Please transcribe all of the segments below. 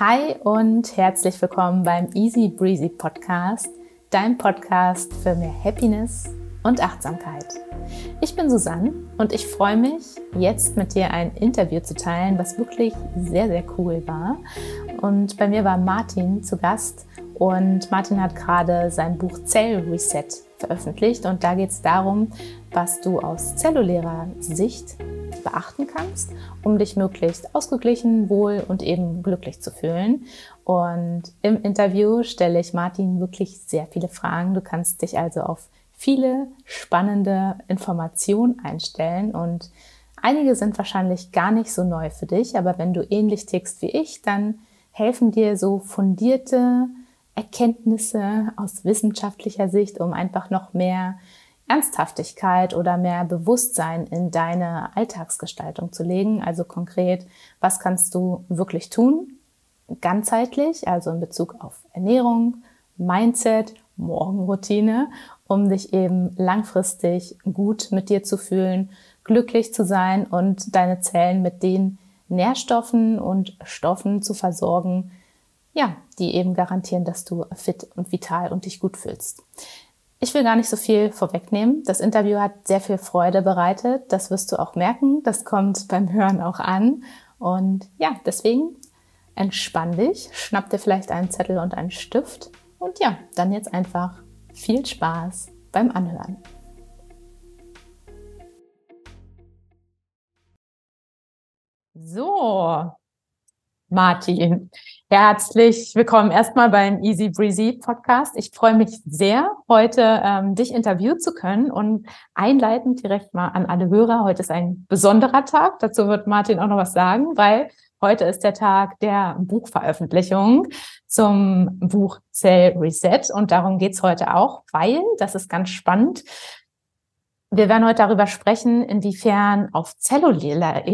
Hi und herzlich willkommen beim Easy Breezy Podcast, dein Podcast für mehr Happiness und Achtsamkeit. Ich bin Susanne und ich freue mich, jetzt mit dir ein Interview zu teilen, was wirklich sehr, sehr cool war. Und bei mir war Martin zu Gast und Martin hat gerade sein Buch Zell Reset veröffentlicht und da geht es darum, was du aus zellulärer Sicht beachten kannst, um dich möglichst ausgeglichen, wohl und eben glücklich zu fühlen. Und im Interview stelle ich Martin wirklich sehr viele Fragen. Du kannst dich also auf viele spannende Informationen einstellen und einige sind wahrscheinlich gar nicht so neu für dich, aber wenn du ähnlich tickst wie ich, dann helfen dir so fundierte Erkenntnisse aus wissenschaftlicher Sicht, um einfach noch mehr Ernsthaftigkeit oder mehr Bewusstsein in deine Alltagsgestaltung zu legen. Also konkret, was kannst du wirklich tun? Ganzheitlich, also in Bezug auf Ernährung, Mindset, Morgenroutine, um dich eben langfristig gut mit dir zu fühlen, glücklich zu sein und deine Zellen mit den Nährstoffen und Stoffen zu versorgen, ja, die eben garantieren, dass du fit und vital und dich gut fühlst. Ich will gar nicht so viel vorwegnehmen. Das Interview hat sehr viel Freude bereitet. Das wirst du auch merken. Das kommt beim Hören auch an. Und ja, deswegen entspann dich, schnapp dir vielleicht einen Zettel und einen Stift. Und ja, dann jetzt einfach viel Spaß beim Anhören. So, Martin, Herzlich willkommen erstmal beim Easy Breezy Podcast. Ich freue mich sehr, heute ähm, dich interviewen zu können und einleitend direkt mal an alle Hörer. Heute ist ein besonderer Tag. Dazu wird Martin auch noch was sagen, weil heute ist der Tag der Buchveröffentlichung zum Buch Cell Reset und darum geht's heute auch, weil, das ist ganz spannend, wir werden heute darüber sprechen, inwiefern auf zellulärer,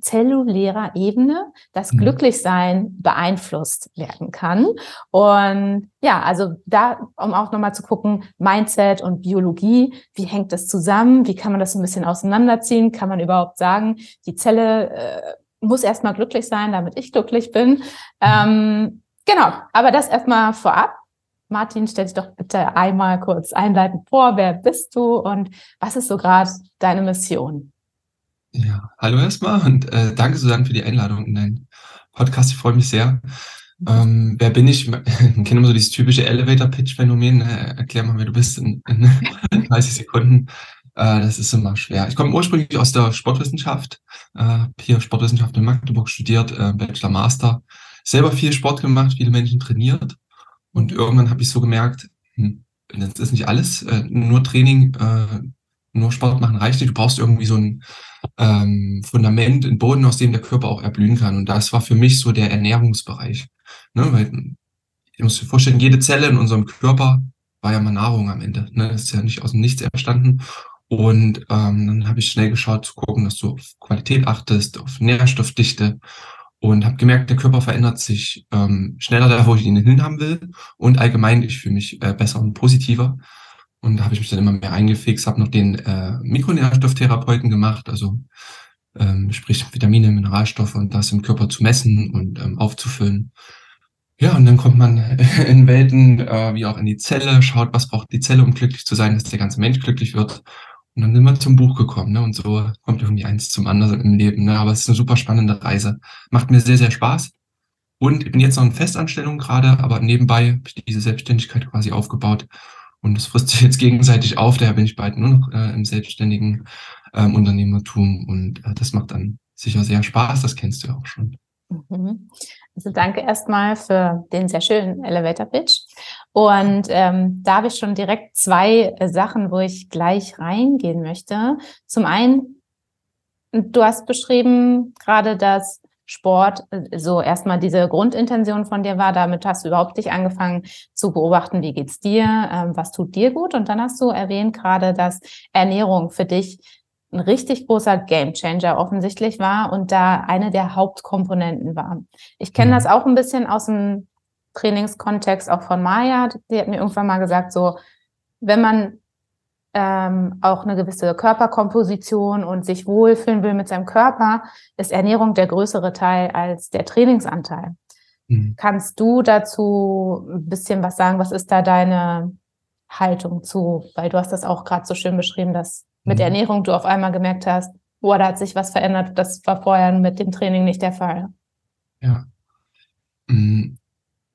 zellulärer Ebene das mhm. Glücklichsein beeinflusst werden kann. Und ja, also da, um auch nochmal zu gucken, Mindset und Biologie, wie hängt das zusammen? Wie kann man das ein bisschen auseinanderziehen? Kann man überhaupt sagen, die Zelle äh, muss erstmal glücklich sein, damit ich glücklich bin? Mhm. Ähm, genau, aber das erstmal vorab. Martin, stell dich doch bitte einmal kurz einleitend vor. Wer bist du und was ist so gerade deine Mission? Ja, hallo erstmal und äh, danke Susanne für die Einladung in deinen Podcast. Ich freue mich sehr. Ähm, wer bin ich? Ich kenne immer so dieses typische Elevator-Pitch-Phänomen. Äh, erklär mal, wer du bist in, in 30 Sekunden. Äh, das ist immer schwer. Ich komme ursprünglich aus der Sportwissenschaft, äh, hier Sportwissenschaft in Magdeburg studiert, äh, Bachelor, Master. Selber viel Sport gemacht, viele Menschen trainiert und irgendwann habe ich so gemerkt, hm, das ist nicht alles, äh, nur Training, äh, nur Sport machen reicht nicht. Du brauchst irgendwie so ein ähm, Fundament, einen Boden, aus dem der Körper auch erblühen kann. Und das war für mich so der Ernährungsbereich. Ne? Weil ich muss dir vorstellen, jede Zelle in unserem Körper war ja mal Nahrung am Ende. Ne? Das ist ja nicht aus dem Nichts entstanden. Und ähm, dann habe ich schnell geschaut zu gucken, dass du auf Qualität achtest, auf Nährstoffdichte und habe gemerkt, der Körper verändert sich ähm, schneller da, wo ich ihn hin haben will und allgemein ich fühle mich äh, besser und positiver und da habe ich mich dann immer mehr eingefixt, habe noch den äh, Mikronährstofftherapeuten gemacht, also ähm, sprich Vitamine, Mineralstoffe und das im Körper zu messen und ähm, aufzufüllen. Ja, und dann kommt man in Welten äh, wie auch in die Zelle, schaut, was braucht die Zelle, um glücklich zu sein, dass der ganze Mensch glücklich wird. Und dann sind wir zum Buch gekommen, ne? Und so kommt irgendwie eins zum anderen im Leben, ne? Aber es ist eine super spannende Reise. Macht mir sehr, sehr Spaß. Und ich bin jetzt noch in Festanstellung gerade, aber nebenbei habe ich diese Selbstständigkeit quasi aufgebaut. Und das frisst sich jetzt gegenseitig auf. Daher bin ich bald nur noch äh, im selbstständigen ähm, Unternehmertum. Und äh, das macht dann sicher sehr Spaß. Das kennst du ja auch schon. Mhm. Also danke erstmal für den sehr schönen Elevator Pitch. Und ähm, da habe ich schon direkt zwei äh, Sachen, wo ich gleich reingehen möchte. Zum einen, du hast beschrieben gerade, dass Sport äh, so erstmal diese Grundintention von dir war. Damit hast du überhaupt dich angefangen zu beobachten, wie geht's dir, ähm, was tut dir gut. Und dann hast du erwähnt gerade, dass Ernährung für dich ein richtig großer Gamechanger offensichtlich war und da eine der Hauptkomponenten war. Ich kenne mhm. das auch ein bisschen aus dem Trainingskontext auch von Maya. Die hat mir irgendwann mal gesagt, so, wenn man ähm, auch eine gewisse Körperkomposition und sich wohlfühlen will mit seinem Körper, ist Ernährung der größere Teil als der Trainingsanteil. Mhm. Kannst du dazu ein bisschen was sagen? Was ist da deine Haltung zu? Weil du hast das auch gerade so schön beschrieben, dass mit mhm. Ernährung du auf einmal gemerkt hast, boah, da hat sich was verändert. Das war vorher mit dem Training nicht der Fall. Ja. Mhm.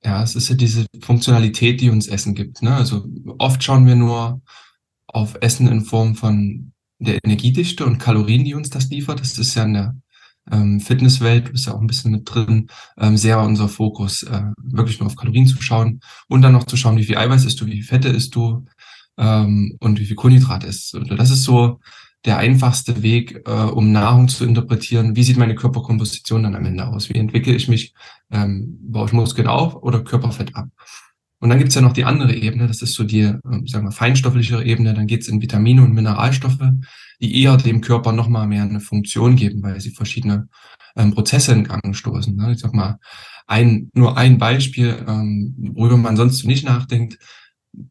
Ja, es ist ja diese Funktionalität, die uns Essen gibt. Ne? Also oft schauen wir nur auf Essen in Form von der Energiedichte und Kalorien, die uns das liefert. Das ist ja in der ähm, Fitnesswelt, ist ja auch ein bisschen mit drin, ähm, sehr unser Fokus, äh, wirklich nur auf Kalorien zu schauen und dann noch zu schauen, wie viel Eiweiß isst du, wie viel Fette isst du ähm, und wie viel Kohlenhydrate isst du. Das ist so der einfachste Weg, äh, um Nahrung zu interpretieren. Wie sieht meine Körperkomposition dann am Ende aus? Wie entwickle ich mich? Ähm, baue ich Muskeln auf oder Körperfett ab? Und dann gibt's ja noch die andere Ebene, das ist so die, äh, sagen wir, feinstofflichere Ebene. Dann geht's in Vitamine und Mineralstoffe, die eher dem Körper nochmal mehr eine Funktion geben, weil sie verschiedene ähm, Prozesse in Gang stoßen. Ne? Ich sag mal, ein, nur ein Beispiel, ähm, worüber man sonst nicht nachdenkt,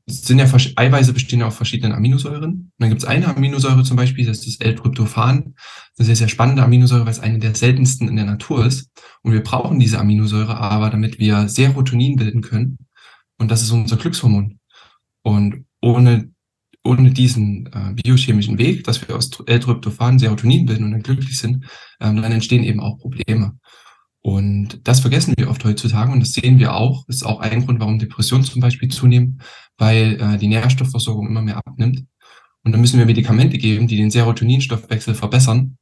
sind ja Eiweiße bestehen ja aus verschiedenen Aminosäuren. Und dann gibt es eine Aminosäure zum Beispiel, das ist das L-Tryptophan. Das ist eine sehr, spannende Aminosäure, weil es eine der seltensten in der Natur ist. Und wir brauchen diese Aminosäure aber, damit wir Serotonin bilden können. Und das ist unser Glückshormon. Und ohne, ohne diesen äh, biochemischen Weg, dass wir aus L-Tryptophan Serotonin bilden und dann glücklich sind, ähm, dann entstehen eben auch Probleme. Und das vergessen wir oft heutzutage und das sehen wir auch. Das ist auch ein Grund, warum Depressionen zum Beispiel zunehmen, weil äh, die Nährstoffversorgung immer mehr abnimmt. Und dann müssen wir Medikamente geben, die den Serotoninstoffwechsel verbessern,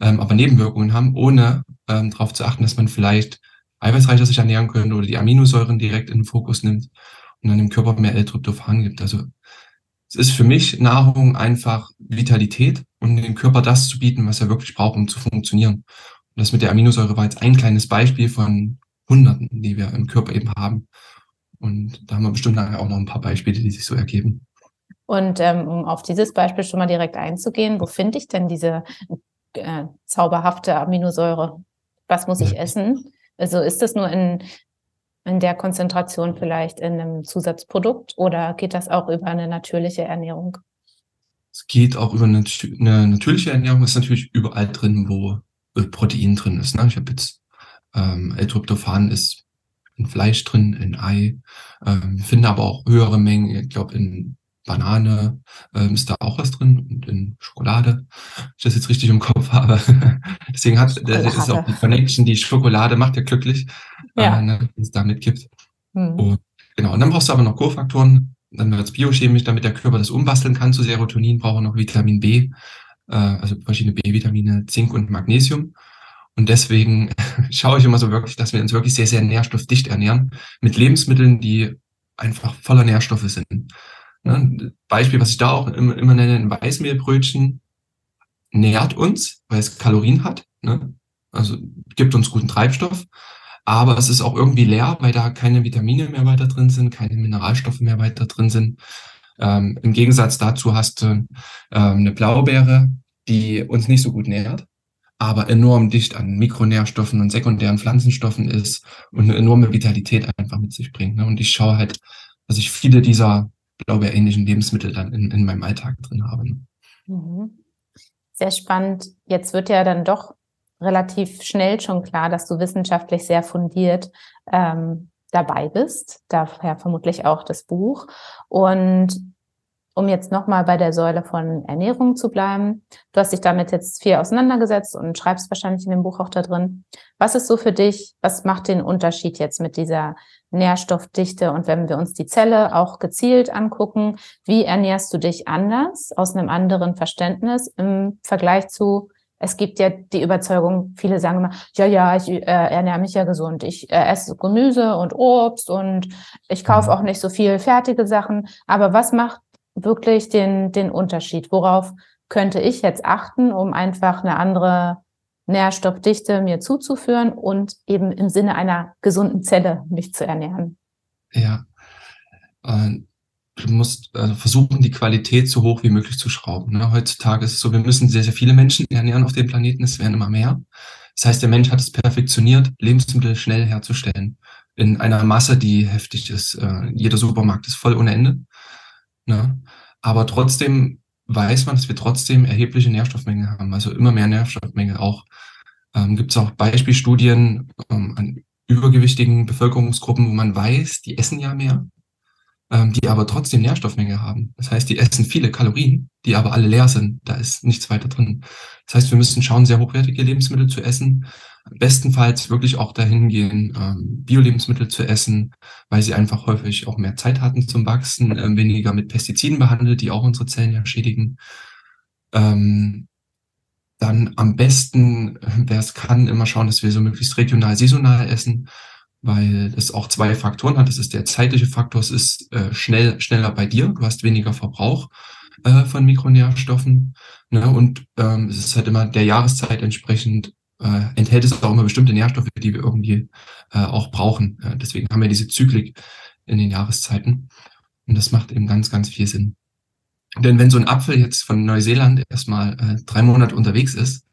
ähm, aber Nebenwirkungen haben, ohne ähm, darauf zu achten, dass man vielleicht eiweißreicher sich ernähren könnte oder die Aminosäuren direkt in den Fokus nimmt und dann dem Körper mehr L-Tryptophan gibt. Also es ist für mich Nahrung einfach Vitalität und dem Körper das zu bieten, was er wirklich braucht, um zu funktionieren. Und das mit der Aminosäure war jetzt ein kleines Beispiel von Hunderten, die wir im Körper eben haben. Und da haben wir bestimmt nachher auch noch ein paar Beispiele, die sich so ergeben. Und ähm, um auf dieses Beispiel schon mal direkt einzugehen, wo finde ich denn diese äh, zauberhafte Aminosäure? Was muss ich essen? Also ist das nur in, in der Konzentration vielleicht in einem Zusatzprodukt oder geht das auch über eine natürliche Ernährung? Es geht auch über eine, eine natürliche Ernährung, ist natürlich überall drin, wo Protein drin ist. Ne? Ich habe jetzt ähm, L-Tryptophan ist in Fleisch drin, in Ei, ähm, finde aber auch höhere Mengen, ich glaube in Banane ähm, ist da auch was drin und in Schokolade, wenn ich das jetzt richtig im Kopf habe. Deswegen hat das ist auch die Connection, die Schokolade macht ja glücklich, ja. Äh, ne, wenn es da mitgibt. Hm. Und, genau, und dann brauchst du aber noch Co-Faktoren, dann wird es biochemisch, damit der Körper das umbasteln kann zu Serotonin, braucht er noch Vitamin B äh, also verschiedene B-Vitamine, Zink und Magnesium. Und deswegen schaue ich immer so wirklich, dass wir uns wirklich sehr, sehr nährstoffdicht ernähren mit Lebensmitteln, die einfach voller Nährstoffe sind. Ne? Beispiel, was ich da auch immer, immer nenne, ein Weißmehlbrötchen nährt uns, weil es Kalorien hat. Ne? Also gibt uns guten Treibstoff. Aber es ist auch irgendwie leer, weil da keine Vitamine mehr weiter drin sind, keine Mineralstoffe mehr weiter drin sind. Ähm, Im Gegensatz dazu hast du ähm, eine Blaubeere, die uns nicht so gut nährt, aber enorm dicht an Mikronährstoffen und sekundären Pflanzenstoffen ist und eine enorme Vitalität einfach mit sich bringt. Ne? Und ich schaue halt, dass ich viele dieser blaubeerähnlichen Lebensmittel dann in, in meinem Alltag drin habe. Ne? Mhm. Sehr spannend. Jetzt wird ja dann doch relativ schnell schon klar, dass du wissenschaftlich sehr fundiert ähm, dabei bist. Daher vermutlich auch das Buch. Und um jetzt nochmal bei der Säule von Ernährung zu bleiben, du hast dich damit jetzt viel auseinandergesetzt und schreibst wahrscheinlich in dem Buch auch da drin. Was ist so für dich, was macht den Unterschied jetzt mit dieser Nährstoffdichte? Und wenn wir uns die Zelle auch gezielt angucken, wie ernährst du dich anders, aus einem anderen Verständnis im Vergleich zu es gibt ja die Überzeugung, viele sagen immer, ja, ja, ich äh, ernähre mich ja gesund. Ich äh, esse Gemüse und Obst und ich kaufe mhm. auch nicht so viel fertige Sachen. Aber was macht wirklich den, den Unterschied? Worauf könnte ich jetzt achten, um einfach eine andere Nährstoffdichte mir zuzuführen und eben im Sinne einer gesunden Zelle mich zu ernähren? Ja, äh, du musst also versuchen, die Qualität so hoch wie möglich zu schrauben. Ne? Heutzutage ist es so, wir müssen sehr, sehr viele Menschen ernähren auf dem Planeten, es werden immer mehr. Das heißt, der Mensch hat es perfektioniert, Lebensmittel schnell herzustellen. In einer Masse, die heftig ist. Äh, jeder Supermarkt ist voll ohne Ende. Ne? Aber trotzdem weiß man, dass wir trotzdem erhebliche Nährstoffmenge haben, also immer mehr Nährstoffmenge auch. Ähm, Gibt es auch Beispielstudien ähm, an übergewichtigen Bevölkerungsgruppen, wo man weiß, die essen ja mehr, ähm, die aber trotzdem Nährstoffmenge haben. Das heißt, die essen viele Kalorien, die aber alle leer sind. Da ist nichts weiter drin. Das heißt, wir müssen schauen, sehr hochwertige Lebensmittel zu essen. Bestenfalls wirklich auch dahin gehen, ähm, Bio-Lebensmittel zu essen, weil sie einfach häufig auch mehr Zeit hatten zum Wachsen, äh, weniger mit Pestiziden behandelt, die auch unsere Zellen ja schädigen. Ähm, dann am besten, wer es kann, immer schauen, dass wir so möglichst regional, saisonal essen weil es auch zwei Faktoren hat. Das ist der zeitliche Faktor, es ist äh, schnell, schneller bei dir, du hast weniger Verbrauch äh, von Mikronährstoffen. Ne? Und ähm, es ist halt immer der Jahreszeit entsprechend, äh, enthält es auch immer bestimmte Nährstoffe, die wir irgendwie äh, auch brauchen. Äh, deswegen haben wir diese Zyklik in den Jahreszeiten. Und das macht eben ganz, ganz viel Sinn. Denn wenn so ein Apfel jetzt von Neuseeland erstmal äh, drei Monate unterwegs ist,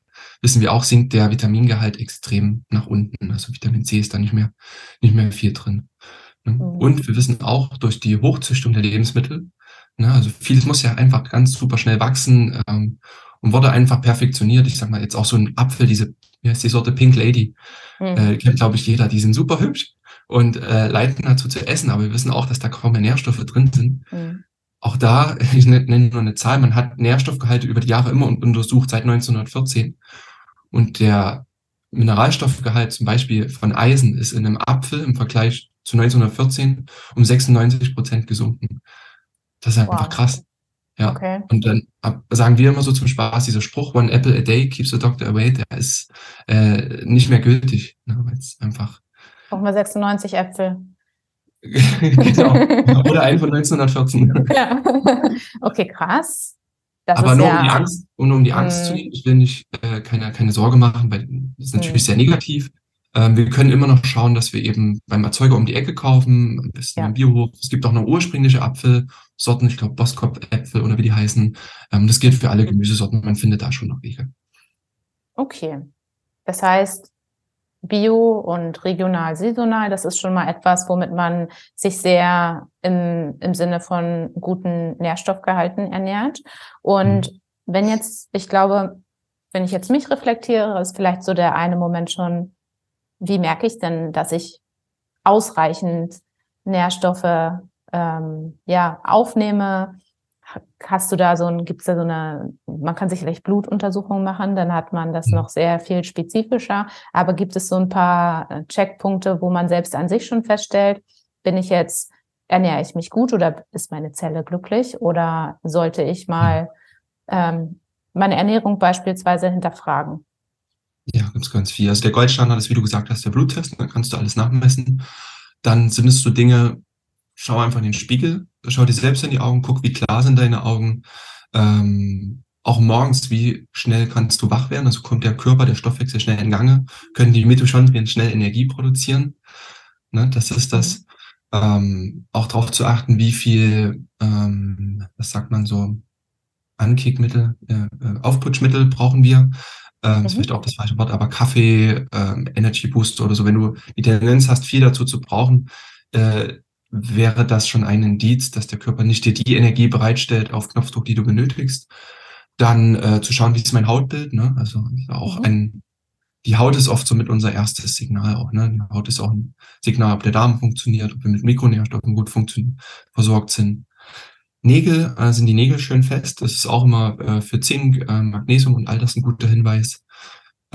wissen wir auch, sinkt der Vitamingehalt extrem nach unten. Also Vitamin C ist da nicht mehr, nicht mehr viel drin. Ne? Mhm. Und wir wissen auch durch die Hochzüchtung der Lebensmittel, ne, also vieles muss ja einfach ganz super schnell wachsen ähm, und wurde einfach perfektioniert. Ich sag mal jetzt auch so ein Apfel, diese, wie heißt die Sorte Pink Lady, mhm. äh, kennt glaube ich jeder, die sind super hübsch und äh, leiten dazu zu essen, aber wir wissen auch, dass da kaum mehr Nährstoffe drin sind. Mhm. Auch da, ich nenne nur eine Zahl, man hat Nährstoffgehalte über die Jahre immer untersucht, seit 1914. Und der Mineralstoffgehalt zum Beispiel von Eisen ist in einem Apfel im Vergleich zu 1914 um 96 Prozent gesunken. Das ist einfach wow. krass. Ja. Okay. Und dann sagen wir immer so zum Spaß, dieser Spruch, one apple a day keeps the doctor away, der ist äh, nicht mehr gültig. Ne, weil es einfach. Brauchen wir 96 Äpfel. genau. Oder einen von 1914. ja. Okay, krass. Das Aber nur ja, um die Angst, nur um die Angst zu nehmen, ich will nicht äh, keine, keine Sorge machen, weil das ist natürlich mh. sehr negativ. Ähm, wir können immer noch schauen, dass wir eben beim Erzeuger um die Ecke kaufen, am besten ja. im Biohof. Es gibt auch noch ursprüngliche Apfelsorten, ich glaube Boskop-Äpfel oder wie die heißen. Ähm, das gilt für alle Gemüsesorten, man findet da schon noch Wege. Okay. Das heißt, Bio und regional, saisonal, das ist schon mal etwas, womit man sich sehr im, im Sinne von guten Nährstoffgehalten ernährt. Und mhm. wenn jetzt, ich glaube, wenn ich jetzt mich reflektiere, ist vielleicht so der eine Moment schon, wie merke ich denn, dass ich ausreichend Nährstoffe ähm, ja aufnehme, hast du da so ein, gibt es da so eine, man kann sich vielleicht Blutuntersuchungen machen, dann hat man das mhm. noch sehr viel spezifischer. Aber gibt es so ein paar äh, Checkpunkte, wo man selbst an sich schon feststellt, bin ich jetzt, ernähre ich mich gut oder ist meine Zelle glücklich oder sollte ich mal ähm, meine Ernährung beispielsweise hinterfragen? Ja, ganz, ganz viel. Also der Goldstandard ist, wie du gesagt hast, der Bluttest, dann kannst du alles nachmessen. Dann sind es so Dinge, schau einfach in den Spiegel, schau dir selbst in die Augen, guck, wie klar sind deine Augen. Ähm, auch morgens, wie schnell kannst du wach werden? Also kommt der Körper, der Stoffwechsel schnell in Gange? Können die Mitochondrien schnell Energie produzieren? Ne, das ist das. Ähm, auch darauf zu achten, wie viel, ähm, was sagt man so, Ankickmittel, äh, äh Aufputschmittel brauchen wir. Ähm, mhm. ist vielleicht auch das falsche Wort, aber Kaffee, ähm, Energy Boost oder so, wenn du die Tendenz hast, viel dazu zu brauchen, äh, wäre das schon ein Indiz, dass der Körper nicht dir die Energie bereitstellt auf Knopfdruck, die du benötigst. Dann äh, zu schauen, wie ist mein Hautbild, ne? Also auch mhm. ein, die Haut ist oft so mit unser erstes Signal auch, ne? Die Haut ist auch ein Signal, ob der Darm funktioniert, ob wir mit Mikronährstoffen gut versorgt sind. Nägel, äh, sind die Nägel schön fest. Das ist auch immer äh, für Zink, äh, Magnesium und all das ein guter Hinweis.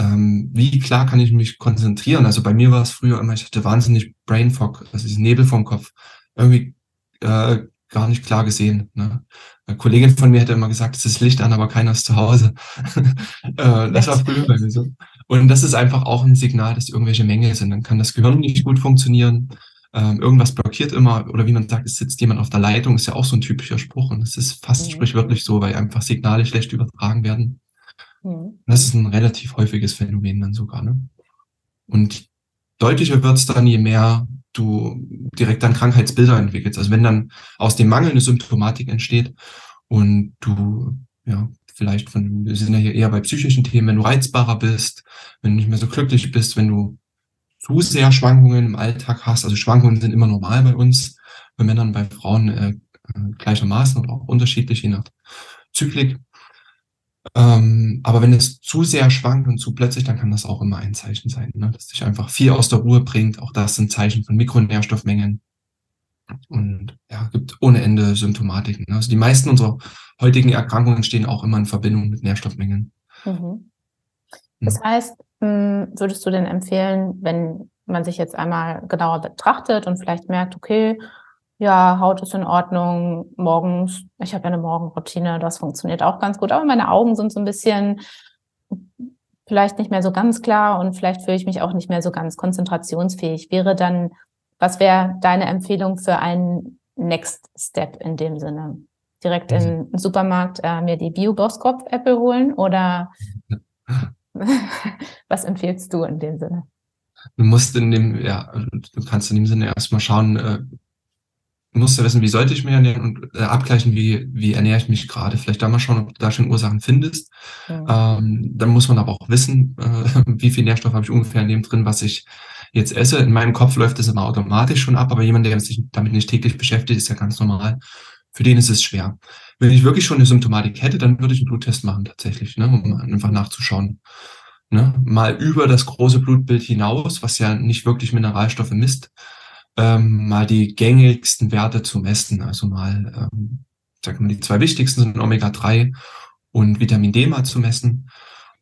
Ähm, wie klar kann ich mich konzentrieren? Also bei mir war es früher immer, ich hatte wahnsinnig Brain Fog, also diesen Nebel vom Kopf. Irgendwie äh, gar nicht klar gesehen. Ne? Eine Kollegin von mir hätte immer gesagt, es ist Licht an, aber keiner ist zu Hause. äh, das war früher bei mir so. Und das ist einfach auch ein Signal, dass irgendwelche Mängel sind. Dann kann das Gehirn nicht gut funktionieren. Ähm, irgendwas blockiert immer, oder wie man sagt, es sitzt jemand auf der Leitung, ist ja auch so ein typischer Spruch. Und es ist fast mhm. sprichwörtlich so, weil einfach Signale schlecht übertragen werden. Das ist ein relativ häufiges Phänomen dann sogar. Ne? Und deutlicher wird es dann, je mehr du direkt dann Krankheitsbilder entwickelst. Also wenn dann aus dem Mangel eine Symptomatik entsteht und du ja vielleicht von, wir sind ja hier eher bei psychischen Themen, wenn du reizbarer bist, wenn du nicht mehr so glücklich bist, wenn du zu sehr Schwankungen im Alltag hast. Also Schwankungen sind immer normal bei uns, bei Männern, bei Frauen äh, gleichermaßen oder auch unterschiedlich, je nach Zyklik Ähm, aber wenn es zu sehr schwankt und zu plötzlich, dann kann das auch immer ein Zeichen sein, ne? dass dich einfach viel aus der Ruhe bringt. Auch das sind Zeichen von Mikronährstoffmengen. Und ja, gibt ohne Ende Symptomatiken. Ne? Also die meisten unserer heutigen Erkrankungen stehen auch immer in Verbindung mit Nährstoffmengen. Mhm. Das heißt, hm, würdest du denn empfehlen, wenn man sich jetzt einmal genauer betrachtet und vielleicht merkt, okay, ja, Haut ist in Ordnung, morgens, ich habe ja eine Morgenroutine, das funktioniert auch ganz gut, aber meine Augen sind so ein bisschen vielleicht nicht mehr so ganz klar und vielleicht fühle ich mich auch nicht mehr so ganz konzentrationsfähig. Wäre dann, was wäre deine Empfehlung für einen Next Step in dem Sinne? Direkt in mhm. den Supermarkt äh, mir die Bio-Boskop-Apple holen oder was empfiehlst du in dem Sinne? Du musst in dem, ja, du kannst in dem Sinne erstmal schauen, äh, du musst ja wissen, wie sollte ich mich ernähren und äh, abgleichen, wie, wie ernähre ich mich gerade. Vielleicht da mal schauen, ob du da schon Ursachen findest. Ja. Ähm, dann muss man aber auch wissen, äh, wie viel Nährstoff habe ich ungefähr in dem drin, was ich jetzt esse. In meinem Kopf läuft das immer automatisch schon ab, aber jemand, der sich damit nicht täglich beschäftigt, ist ja ganz normal. Für den ist es schwer. Wenn ich wirklich schon eine Symptomatik hätte, dann würde ich einen Bluttest machen tatsächlich, ne, um einfach nachzuschauen. Ne? Mal über das große Blutbild hinaus, was ja nicht wirklich Mineralstoffe misst, ähm, mal die gängigsten Werte zu messen. Also mal, ähm, sagen wir, die zwei wichtigsten sind Omega-3 und Vitamin D mal zu messen.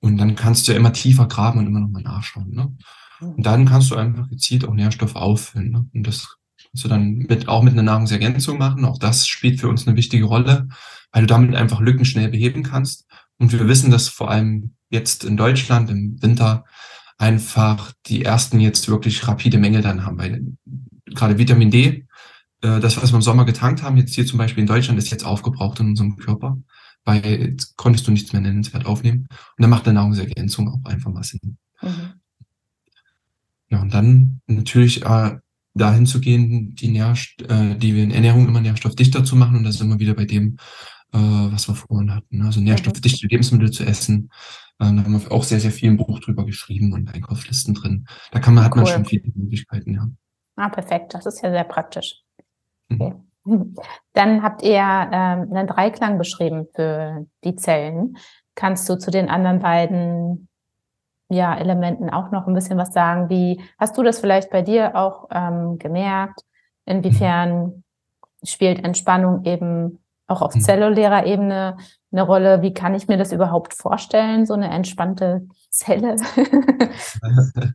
Und dann kannst du ja immer tiefer graben und immer nochmal nachschauen. Ne? Und dann kannst du einfach gezielt auch Nährstoffe auffüllen. Ne? Und das kannst du dann mit, auch mit einer Nahrungsergänzung machen. Auch das spielt für uns eine wichtige Rolle, weil du damit einfach Lücken schnell beheben kannst. Und wir wissen, dass vor allem jetzt in Deutschland im Winter einfach die ersten jetzt wirklich rapide Mängel dann haben, weil gerade Vitamin D, äh, das, was wir im Sommer getankt haben, jetzt hier zum Beispiel in Deutschland, ist jetzt aufgebraucht in unserem Körper, weil jetzt konntest du nichts mehr nennenswert aufnehmen. Und dann macht eine Nahrungsergänzung auch einfach mal Sinn. Mhm. Ja, und dann natürlich äh, dahin zu gehen, die, Nährst äh, die Ernährung immer nährstoffdichter zu machen. Und das ist immer wieder bei dem, äh, was wir vorhin hatten. Ne? Also nährstoffdichte Lebensmittel zu essen. Ähm, da haben wir auch sehr, sehr viel im Buch drüber geschrieben und Einkaufslisten drin. Da kann man, hat cool. man schon viele Möglichkeiten, ja. Ah, perfekt. Das ist ja sehr praktisch. Mhm. Okay. Dann habt ihr ähm, einen Dreiklang beschrieben für die Zellen. Kannst du zu den anderen beiden ja, Elementen auch noch ein bisschen was sagen? Wie hast du das vielleicht bei dir auch ähm, gemerkt? Inwiefern spielt Entspannung eben auch auf mhm. zellulärer Ebene eine Rolle. Wie kann ich mir das überhaupt vorstellen, so eine entspannte Zelle?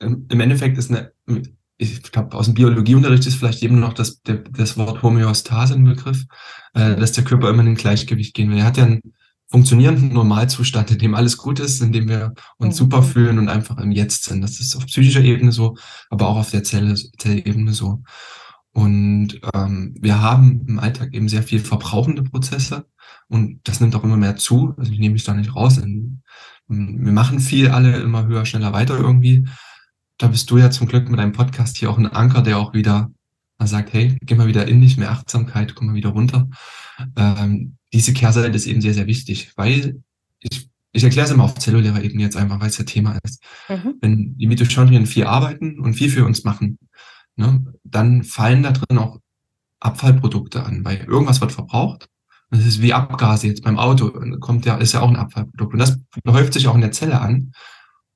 Im Endeffekt ist eine, ich glaube, aus dem Biologieunterricht ist vielleicht eben noch das, der, das Wort Homöostase ein Begriff, äh, dass der Körper immer in ein Gleichgewicht gehen will. Er hat ja einen funktionierenden Normalzustand, in dem alles gut ist, in dem wir uns mhm. super fühlen und einfach im Jetzt sind. Das ist auf psychischer Ebene so, aber auch auf der Zelle, Zellebene so. Und ähm, wir haben im Alltag eben sehr viel verbrauchende Prozesse und das nimmt auch immer mehr zu. Also ich nehme mich da nicht raus. Ähm, wir machen viel alle immer höher, schneller, weiter irgendwie. Da bist du ja zum Glück mit deinem Podcast hier auch ein Anker, der auch wieder sagt, hey, geh mal wieder in dich, mehr Achtsamkeit, komm mal wieder runter. Ähm, diese Kehrseite ist eben sehr, sehr wichtig, weil ich, ich erkläre es immer auf zellulärer Ebene jetzt einfach, weil es ja Thema ist. Mhm. Wenn die Mitochondrien viel arbeiten und viel für uns machen, ne, dann fallen da drin auch Abfallprodukte an, weil irgendwas wird verbraucht. Das ist wie Abgase jetzt beim Auto, kommt ja, ist ja auch ein Abfallprodukt. Und das häuft sich auch in der Zelle an.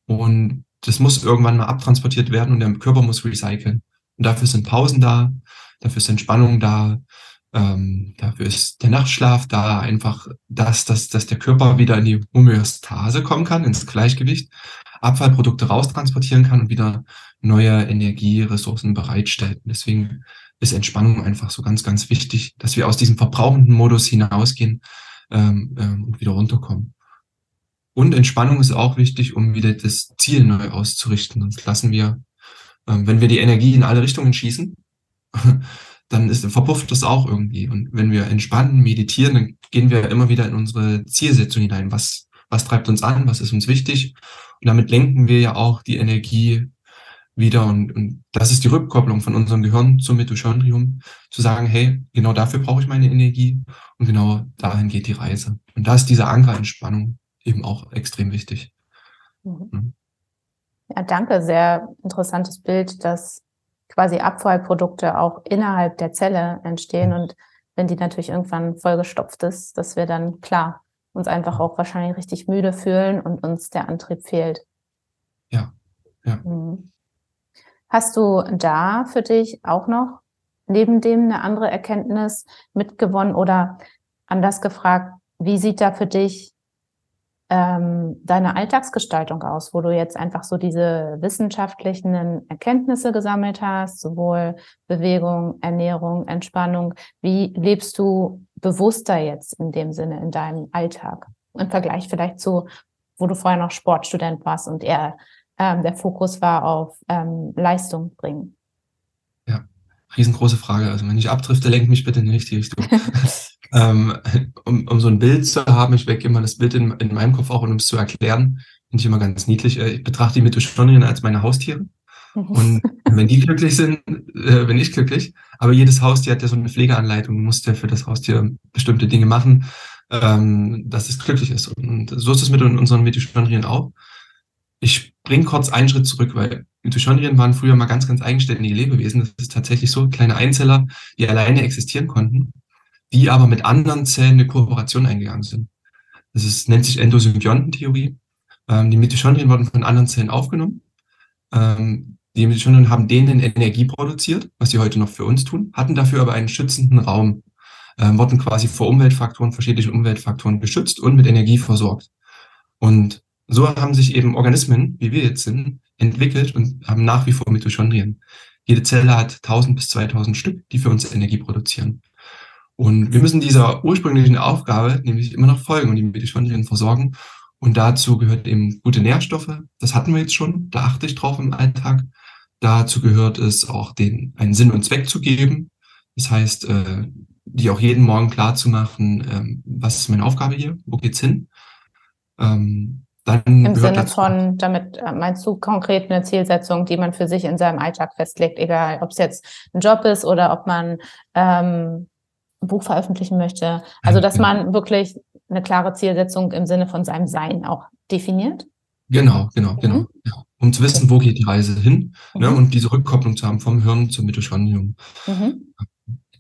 Und das muss irgendwann mal abtransportiert werden und der Körper muss recyceln. Und dafür sind Pausen da, dafür ist Entspannung da, ähm, dafür ist der Nachtschlaf da, einfach das, dass, dass der Körper wieder in die Homöostase kommen kann, ins Gleichgewicht, Abfallprodukte raustransportieren kann und wieder neue Energieressourcen bereitstellt. Deswegen ist Entspannung einfach so ganz, ganz wichtig, dass wir aus diesem verbrauchenden Modus hinausgehen ähm, ähm, und wieder runterkommen. Und Entspannung ist auch wichtig, um wieder das Ziel neu auszurichten. Sonst lassen wir, ähm, wenn wir die Energie in alle Richtungen schießen, dann ist, verpufft das auch irgendwie. Und wenn wir entspannen, meditieren, dann gehen wir immer wieder in unsere Zielsetzung hinein. Was, was treibt uns an? Was ist uns wichtig? Und damit lenken wir ja auch die Energie wieder. Und, und das ist die Rückkopplung von unserem Gehirn zum Mitochondrium, zu sagen, hey, genau dafür brauche ich meine Energie und genau dahin geht die Reise. Und da ist diese Ankerentspannung eben auch extrem wichtig. Mhm. Ja, danke. Sehr interessantes Bild, dass quasi Abfallprodukte auch innerhalb der Zelle entstehen mhm. und wenn die natürlich irgendwann vollgestopft ist, dass wir dann klar uns einfach auch wahrscheinlich richtig müde fühlen und uns der Antrieb fehlt. Ja, ja. Mhm. Hast du da für dich auch noch neben dem eine andere Erkenntnis mitgewonnen oder anders gefragt, wie sieht da für dich ähm, deine Alltagsgestaltung aus, wo du jetzt einfach so diese wissenschaftlichen Erkenntnisse gesammelt hast, sowohl Bewegung, Ernährung, Entspannung. Wie lebst du bewusster jetzt in dem Sinne in deinem Alltag? Im Vergleich vielleicht zu, wo du vorher noch Sportstudent warst und eher ähm, der Fokus war auf ähm, Leistung bringen. Ja, riesengroße Frage. Also wenn ich abdrifte, lenk mich bitte in die richtige Richtung. ähm, um, um so ein Bild zu haben, ich wecke immer das Bild in, in meinem Kopf auch, um es zu erklären, finde ich immer ganz niedlich. Äh, ich betrachte die Mitochondrien als meine Haustiere. Mhm. Und wenn die glücklich sind, äh, bin ich glücklich. Aber jedes Haustier hat ja so eine Pflegeanleitung, muss ja für das Haustier bestimmte Dinge machen, ähm, dass es glücklich ist. Und so ist es mit unseren Mitochondrien auch. Ich bringe kurz einen Schritt zurück, weil Mitochondrien waren früher mal ganz, ganz eigenständige Lebewesen. Das ist tatsächlich so, kleine Einzeller, die alleine existieren konnten die aber mit anderen Zellen eine Kooperation eingegangen sind. Das ist, nennt sich Endosymbiontentheorie. Ähm, die Mitochondrien wurden von anderen Zellen aufgenommen. Ähm, die Mitochondrien haben denen Energie produziert, was sie heute noch für uns tun, hatten dafür aber einen schützenden Raum, ähm, wurden quasi vor Umweltfaktoren, verschiedenen Umweltfaktoren geschützt und mit Energie versorgt. Und so haben sich eben Organismen, wie wir jetzt sind, entwickelt und haben nach wie vor Mitochondrien. Jede Zelle hat 1000 bis 2000 Stück, die für uns Energie produzieren. Und wir müssen dieser ursprünglichen Aufgabe nämlich immer noch folgen und die Mitochondrien versorgen. Und dazu gehört eben gute Nährstoffe. Das hatten wir jetzt schon. Da achte ich drauf im Alltag. Dazu gehört es auch, den einen Sinn und Zweck zu geben. Das heißt, äh, die auch jeden Morgen klar zu machen, ähm, was ist meine Aufgabe hier? Wo geht's hin? Ähm, dann Im Sinne von, damit äh, meinst du konkret eine Zielsetzung, die man für sich in seinem Alltag festlegt, egal ob es jetzt ein Job ist oder ob man ähm, Buch veröffentlichen möchte. Also, dass man wirklich eine klare Zielsetzung im Sinne von seinem Sein auch definiert. Genau, genau, genau. Mhm. Ja. Um zu wissen, wo geht die Reise hin ne, mhm. ne, und diese Rückkopplung zu haben vom Hirn zum Mitochondrium. Mhm.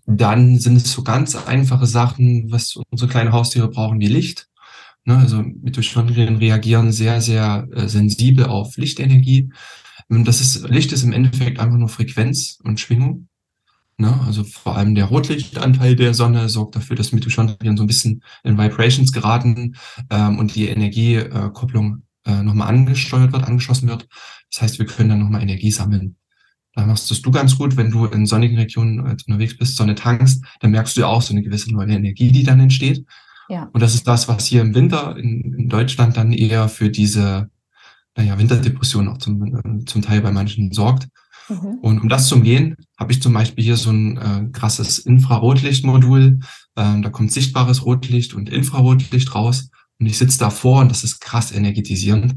Dann sind es so ganz einfache Sachen, was unsere kleinen Haustiere brauchen, wie Licht. Ne, also Mitochondrien reagieren sehr, sehr äh, sensibel auf Lichtenergie. Das ist, Licht ist im Endeffekt einfach nur Frequenz und Schwingung. Ne? Also vor allem der Rotlichtanteil der Sonne sorgt dafür, dass Mitochondrien so ein bisschen in Vibrations geraten ähm, und die Energiekopplung äh, nochmal angesteuert wird, angeschlossen wird. Das heißt, wir können dann nochmal Energie sammeln. Da machst du ganz gut, wenn du in sonnigen Regionen äh, unterwegs bist, Sonne tankst, dann merkst du ja auch so eine gewisse neue Energie, die dann entsteht. Ja. Und das ist das, was hier im Winter in, in Deutschland dann eher für diese naja, Winterdepression auch zum, äh, zum Teil bei manchen sorgt. Mhm. Und um das zu umgehen, habe ich zum Beispiel hier so ein äh, krasses Infrarotlichtmodul. Ähm, da kommt sichtbares Rotlicht und Infrarotlicht raus. Und ich sitze davor und das ist krass energetisierend.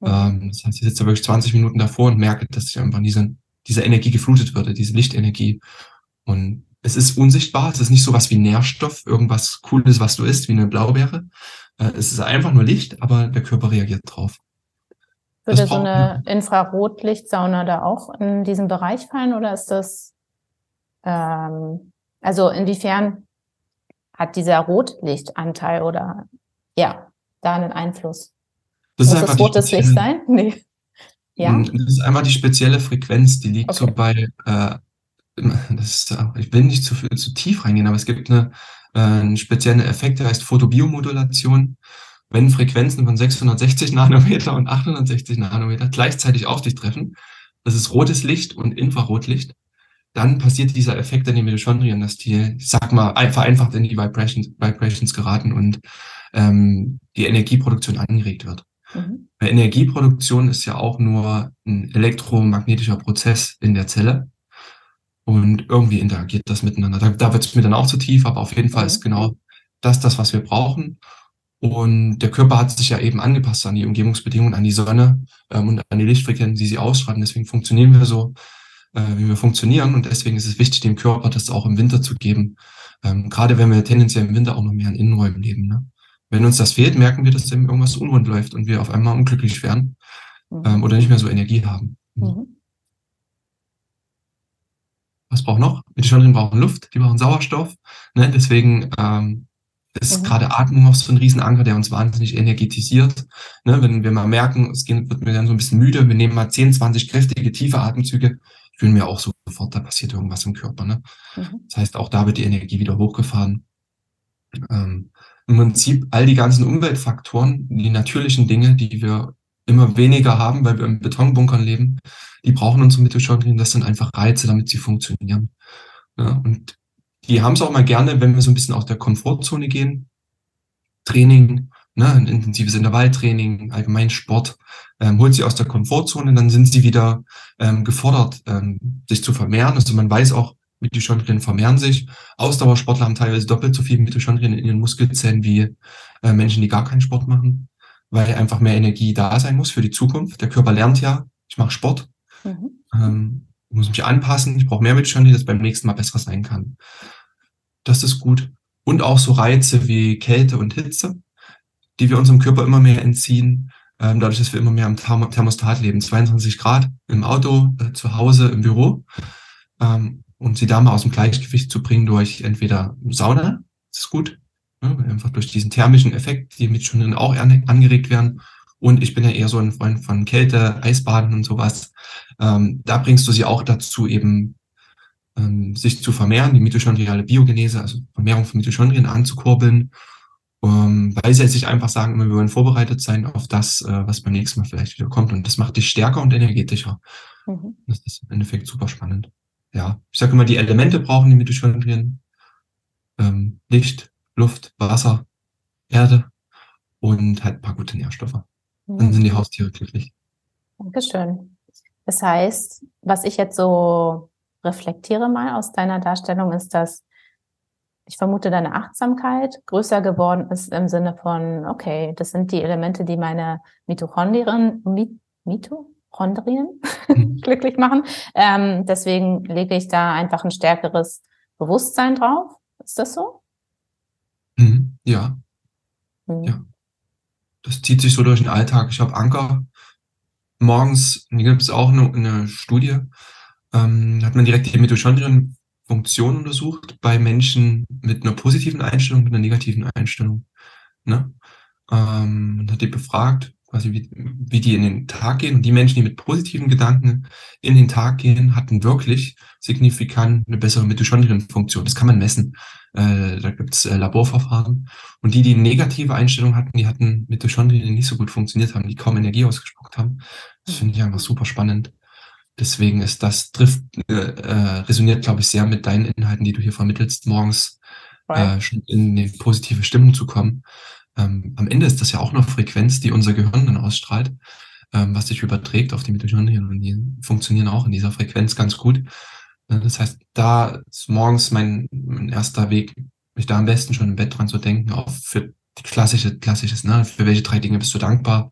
Mhm. Ähm, das heißt, ich sitze wirklich 20 Minuten davor und merke, dass ich einfach diese, diese Energie geflutet würde, diese Lichtenergie. Und es ist unsichtbar, es ist nicht so was wie Nährstoff, irgendwas Cooles, was du isst, wie eine Blaubeere. Äh, es ist einfach nur Licht, aber der Körper reagiert drauf. Würde so eine Infrarotlichtsauna da auch in diesen Bereich fallen oder ist das, ähm, also inwiefern hat dieser Rotlichtanteil oder ja, da einen Einfluss? Das Muss das rotes Licht sein? Nee. Ja. Mm, das ist einmal die spezielle Frequenz, die liegt okay. so bei, äh, ist, ich will nicht zu, zu tief reingehen, aber es gibt eine, äh, einen speziellen Effekt, der heißt Photobiomodulation wenn Frequenzen von 660 Nanometer und 860 Nanometer gleichzeitig auf dich treffen, das ist rotes Licht und Infrarotlicht, dann passiert dieser Effekt in den Mitochondrien, dass die, ich sag mal, vereinfacht in die Vibrations, Vibrations geraten und ähm, die Energieproduktion angeregt wird. Mhm. Energieproduktion ist ja auch nur ein elektromagnetischer Prozess in der Zelle. Und irgendwie interagiert das miteinander. Da, da wird es mir dann auch zu tief, aber auf jeden Fall mhm. ist genau das das, was wir brauchen. Und der Körper hat sich ja eben angepasst an die Umgebungsbedingungen, an die Sonne ähm, und an die Lichtfrequenzen, die sie ausstrahlen. Deswegen funktionieren wir so, äh, wie wir funktionieren. Und deswegen ist es wichtig, dem Körper das auch im Winter zu geben. Ähm, gerade wenn wir tendenziell im Winter auch noch mehr in Innenräumen leben. Ne? Wenn uns das fehlt, merken wir, dass eben irgendwas unrund läuft und wir auf einmal unglücklich werden mhm. ähm, oder nicht mehr so Energie haben. Mhm. mhm. Was braucht noch? Mitochondrien brauchen Luft, die brauchen Sauerstoff. Ne? Deswegen ähm, Das ist mhm. gerade Atmung noch so ein Riesenanker, der uns wahnsinnig energetisiert. Ne, wenn wir mal merken, es wird mir dann so ein bisschen müde, wir nehmen mal 10, 20 kräftige, tiefe Atemzüge, fühlen wir auch sofort, da passiert irgendwas im Körper. Ne? Mhm. Das heißt, auch da wird die Energie wieder hochgefahren. Ähm, Im Prinzip all die ganzen Umweltfaktoren, die natürlichen Dinge, die wir immer weniger haben, weil wir in Betonbunkern leben, die brauchen unsere Mitochondrien. Das sind einfach Reize, damit sie funktionieren. Ja, und die haben es auch mal gerne, wenn wir so ein bisschen aus der Komfortzone gehen. Training, ne, ein intensives Intervalltraining, allgemein Sport, ähm, holt sie aus der Komfortzone, dann sind sie wieder ähm, gefordert, ähm, sich zu vermehren. Also man weiß auch, Mitochondrien vermehren sich. Ausdauersportler haben teilweise doppelt so viel Mitochondrien in ihren Muskelzellen wie äh, Menschen, die gar keinen Sport machen, weil einfach mehr Energie da sein muss für die Zukunft. Der Körper lernt ja, ich mache Sport, mhm. ähm, muss mich anpassen, ich brauche mehr Mitochondrien, dass beim nächsten Mal besser sein kann. Das ist gut. Und auch so Reize wie Kälte und Hitze, die wir unserem Körper immer mehr entziehen, ähm, dadurch, dass wir immer mehr am Thermostat leben. 22 Grad im Auto, äh, zu Hause, im Büro. Ähm, und sie da mal aus dem Gleichgewicht zu bringen durch entweder Sauna, das ist gut, ne, einfach durch diesen thermischen Effekt, die mit schon auch angeregt werden. Und ich bin ja eher so ein Freund von Kälte, Eisbaden und sowas. Ähm, da bringst du sie auch dazu, eben ähm, sich zu vermehren, die mitochondriale Biogenese, also Vermehrung von Mitochondrien anzukurbeln, ähm, weil sie sich einfach sagen, immer, wir wollen vorbereitet sein auf das, äh, was beim nächsten Mal vielleicht wieder kommt. Und das macht dich stärker und energetischer. Mhm. Das ist im Endeffekt super spannend. Ja, ich sage immer, die Elemente brauchen die Mitochondrien. Ähm, Licht, Luft, Wasser, Erde und halt ein paar gute Nährstoffe. Mhm. Dann sind die Haustiere glücklich. Dankeschön. Das heißt, was ich jetzt so reflektiere mal aus deiner Darstellung, ist, dass ich vermute, deine Achtsamkeit größer geworden ist im Sinne von, okay, das sind die Elemente, die meine Mitochondrien, Mitochondrien mhm. glücklich machen. Ähm, deswegen lege ich da einfach ein stärkeres Bewusstsein drauf. Ist das so? Mhm. Ja. Mhm. Ja. Das zieht sich so durch den Alltag. Ich habe Anker morgens, gibt es auch eine, eine Studie, ähm, hat man direkt die Mitochondrienfunktion untersucht bei Menschen mit einer positiven Einstellung, mit einer negativen Einstellung. Ne? Ähm, man hat die befragt, quasi wie, wie die in den Tag gehen. Und die Menschen, die mit positiven Gedanken in den Tag gehen, hatten wirklich signifikant eine bessere Mitochondrienfunktion. Das kann man messen. Äh, da gibt's äh, Laborverfahren. Und die, die negative Einstellung hatten, die hatten Mitochondrien, die nicht so gut funktioniert haben, die kaum Energie ausgespuckt haben. Das finde ich einfach super spannend. Deswegen ist das trifft, äh, äh, resoniert, glaube ich, sehr mit deinen Inhalten, die du hier vermittelst, morgens äh, schon in eine positive Stimmung zu kommen. Ähm, am Ende ist das ja auch noch Frequenz, die unser Gehirn dann ausstrahlt, ähm, was sich überträgt auf die Mitochondrien und die funktionieren auch in dieser Frequenz ganz gut. Äh, das heißt, da ist morgens mein, mein erster Weg, mich da am besten schon im Bett dran zu denken, auch für die klassische, klassisches, ne, für welche drei Dinge bist du dankbar,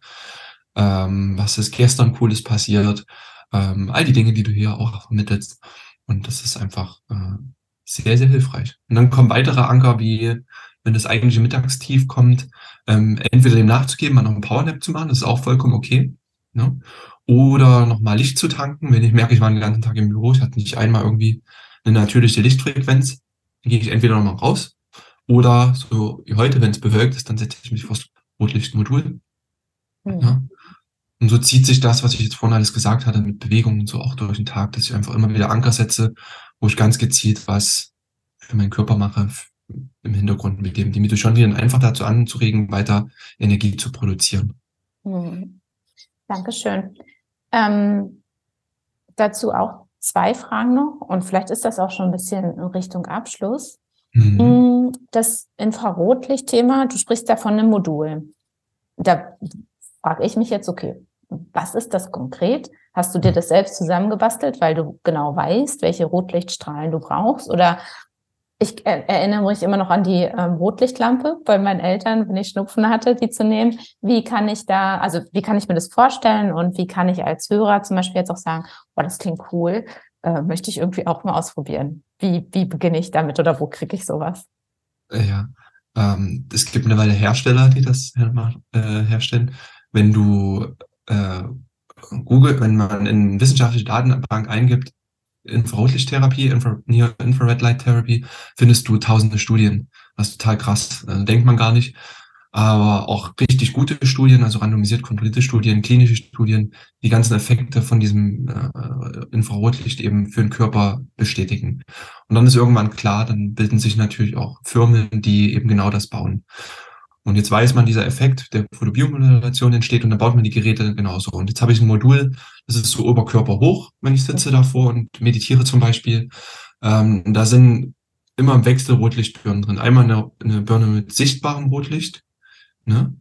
ähm, was ist gestern Cooles passiert, ähm, all die Dinge, die du hier auch vermittelst. Und das ist einfach äh, sehr, sehr hilfreich. Und dann kommen weitere Anker, wie wenn das eigentliche Mittagstief kommt, ähm, entweder dem nachzugeben, mal noch einen Powernap zu machen, das ist auch vollkommen okay. Ne? Oder nochmal Licht zu tanken, wenn ich merke, ich war den ganzen Tag im Büro, ich hatte nicht einmal irgendwie eine natürliche Lichtfrequenz, dann gehe ich entweder nochmal raus oder so wie heute, wenn es bewölkt ist, dann setze ich mich vor das Rotlichtmodul. Mhm. Ja? Und so zieht sich das, was ich jetzt vorhin alles gesagt hatte, mit Bewegungen und so auch durch den Tag, dass ich einfach immer wieder Anker setze, wo ich ganz gezielt was für meinen Körper mache, im Hintergrund mit dem die Mitochondrien einfach dazu anzuregen, weiter Energie zu produzieren. Mhm. Dankeschön. Ähm, dazu auch zwei Fragen noch und vielleicht ist das auch schon ein bisschen in Richtung Abschluss. Mhm. Mm, das Infrarotlicht-Thema, du sprichst da von einem Modul. Da frage ich mich jetzt, okay, was ist das konkret? Hast du dir das selbst zusammengebastelt, weil du genau weißt, welche Rotlichtstrahlen du brauchst? Oder ich erinnere mich immer noch an die ähm, Rotlichtlampe bei meinen Eltern, wenn ich Schnupfen hatte, die zu nehmen. Wie kann ich da, also wie kann ich mir das vorstellen und wie kann ich als Hörer zum Beispiel jetzt auch sagen, oh, das klingt cool, äh, möchte ich irgendwie auch mal ausprobieren. Wie, wie beginne ich damit oder wo kriege ich sowas? Ja, ähm, es gibt mittlerweile Hersteller, die das her äh, herstellen. Wenn du äh, Google, wenn man in wissenschaftliche Datenbank eingibt, Infrarotlichttherapie, Infra Near Infrared Light Therapy, findest du tausende Studien. Das ist total krass. Also denkt man gar nicht. Aber auch richtig gute Studien, also randomisiert kontrollierte Studien, klinische Studien, die ganzen Effekte von diesem äh, Infrarotlicht eben für den Körper bestätigen. Und dann ist irgendwann klar, dann bilden sich natürlich auch Firmen, die eben genau das bauen. Und jetzt weiß man, dieser Effekt der Photobiomodulation entsteht und dann baut man die Geräte genauso. Und jetzt habe ich ein Modul, das ist so Oberkörper hoch, wenn ich sitze davor und meditiere zum Beispiel. Ähm, da sind immer im Wechsel Rotlichtbirnen drin. Einmal eine, eine Birne mit sichtbarem Rotlicht, ne?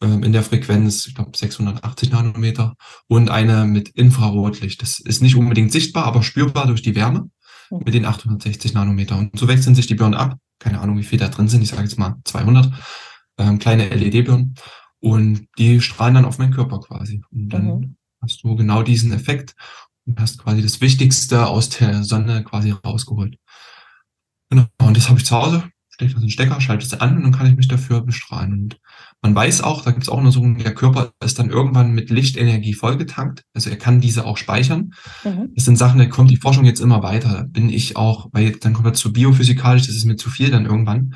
Ähm, in der Frequenz, ich glaube 680 Nanometer und eine mit Infrarotlicht. Das ist nicht unbedingt sichtbar, aber spürbar durch die Wärme mhm. mit den 860 Nanometer. Und so wechseln sich die Birnen ab. Keine Ahnung, wie viel da drin sind. Ich sage jetzt mal 200 ähm, kleine LED-Birnen und die strahlen dann auf meinen Körper quasi. Und dann mhm. hast du genau diesen Effekt und hast quasi das Wichtigste aus der Sonne quasi rausgeholt. Genau, und das habe ich zu Hause, stecke das in den Stecker, schalte es an und dann kann ich mich dafür bestrahlen. Und man weiß auch, da gibt es auch Untersuchungen, der Körper ist dann irgendwann mit Lichtenergie vollgetankt. Also er kann diese auch speichern. Mhm. Das sind Sachen, da kommt die Forschung jetzt immer weiter. Da bin ich auch, weil dann kommt er zu biophysikalisch, das ist mir zu viel dann irgendwann.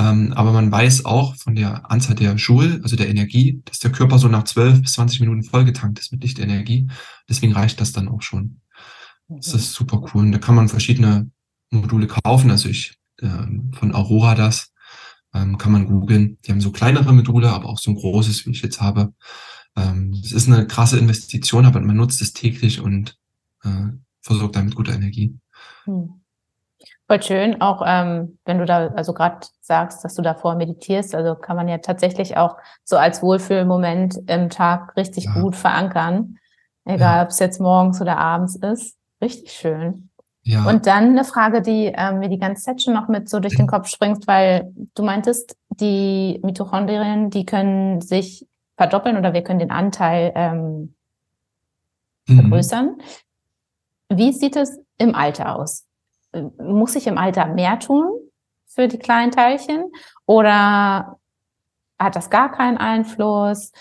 Ähm, aber man weiß auch von der Anzahl der Joule, also der Energie, dass der Körper so nach 12 bis 20 Minuten vollgetankt ist mit Lichtenergie. Deswegen reicht das dann auch schon. Das ist super cool. Und da kann man verschiedene Module kaufen. Also ich ähm, von Aurora das ähm, kann man googeln. Die haben so kleinere Module, aber auch so ein großes, wie ich jetzt habe. Ähm, es ist eine krasse Investition, aber man nutzt es täglich und äh, versorgt damit gute Energie. Hm. Voll schön, auch ähm, wenn du da also gerade sagst, dass du davor meditierst, also kann man ja tatsächlich auch so als Wohlfühlmoment im Tag richtig ja. gut verankern, egal ja. ob es jetzt morgens oder abends ist. Richtig schön. Ja. Und dann eine Frage, die ähm, mir die ganze Zeit schon noch mit so durch den Kopf springt, weil du meintest, die Mitochondrien, die können sich verdoppeln oder wir können den Anteil ähm, mhm. vergrößern. Mhm. Wie sieht es im Alter aus? Muss ich im Alter mehr tun für die kleinen Teilchen oder hat das gar keinen Einfluss?